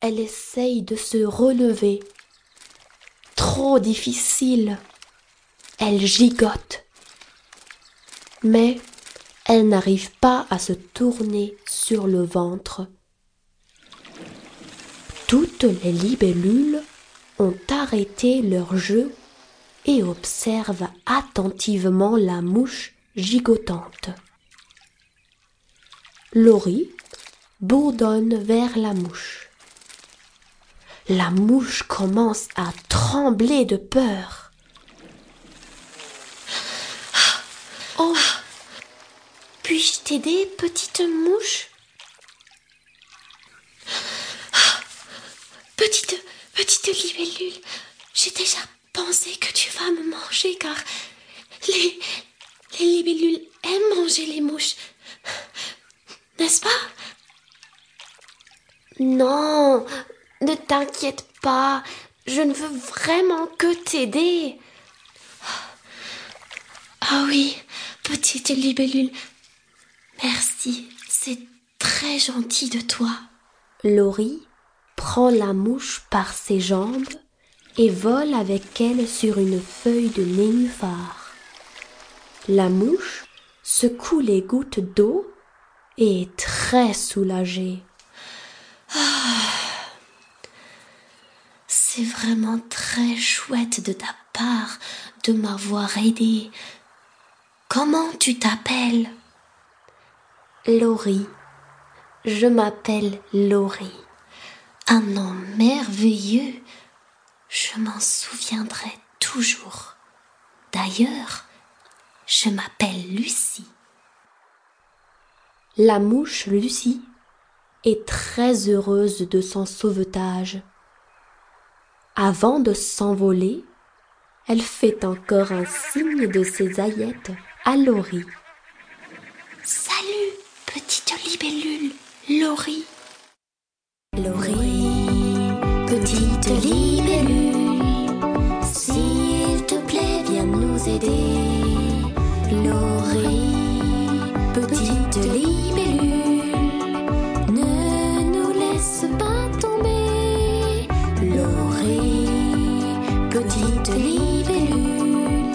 elle essaye de se relever. Trop difficile. Elle gigote. Mais elle n'arrive pas à se tourner sur le ventre. Toutes les libellules ont arrêté leur jeu et observent attentivement la mouche gigotante. Laurie bourdonne vers la mouche. La mouche commence à trembler de peur. Oh, puis-je t'aider, petite mouche? Petite, petite libellule, j'ai déjà pensé que tu vas me manger car les, les libellules aiment manger les mouches. N'est-ce pas? Non, ne t'inquiète pas, je ne veux vraiment que t'aider. Ah oui, petite libellule, merci, c'est très gentil de toi. Laurie prend la mouche par ses jambes et vole avec elle sur une feuille de nénuphar. La mouche secoue les gouttes d'eau et est très soulagée. Ah, c'est vraiment très chouette de ta part de m'avoir aidé. Comment tu t'appelles? Laurie. Je m'appelle Laurie un nom merveilleux, je m'en souviendrai toujours. D'ailleurs, je m'appelle Lucie. La mouche Lucie est très heureuse de son sauvetage. Avant de s'envoler, elle fait encore un signe de ses aillettes à Laurie. Salut, petite libellule, Laurie. Laurie, petite libellule, s'il te plaît, viens nous aider. Laurie, petite libellule, petite libellule,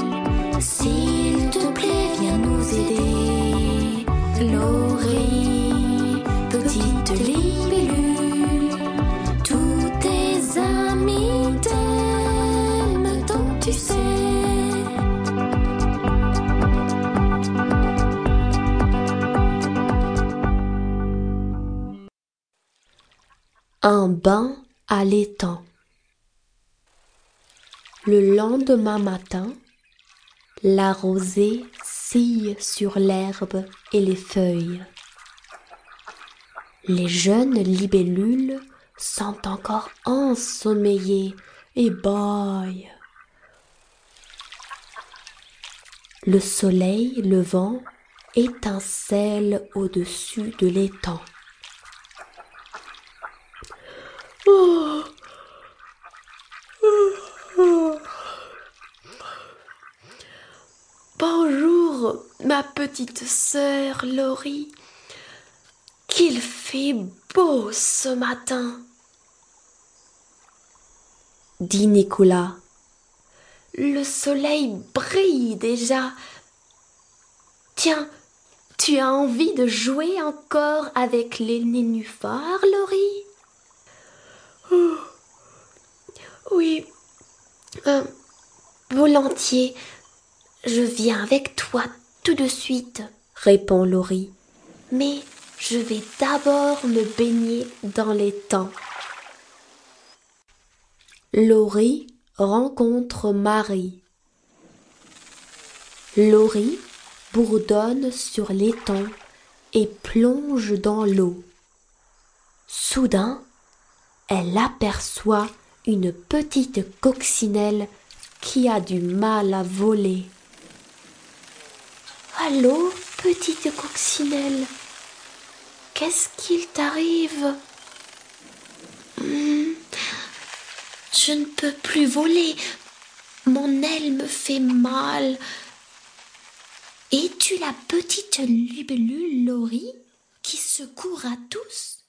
s'il te plaît, viens nous aider. Laurie, petite libellule, tous tes amis t'aiment tant tu sais. Un bain à l'étang. Le lendemain matin, la rosée sille sur l'herbe et les feuilles. Les jeunes libellules sont encore ensommeillées et bâillent. Le soleil levant étincelle au-dessus de l'étang. Oh. Ma petite sœur Laurie. Qu'il fait beau ce matin, dit Nicolas. Le soleil brille déjà. Tiens, tu as envie de jouer encore avec les nénuphars, Laurie? Oh, Oui, euh, volontiers. Je viens avec toi tout de suite, répond Laurie. Mais je vais d'abord me baigner dans l'étang. Laurie rencontre Marie. Laurie bourdonne sur l'étang et plonge dans l'eau. Soudain, elle aperçoit une petite coccinelle qui a du mal à voler. Allô, petite coccinelle, qu'est-ce qu'il t'arrive Hmm, Je ne peux plus voler, mon aile me fait mal. Es-tu la petite libellule Laurie qui secourt à tous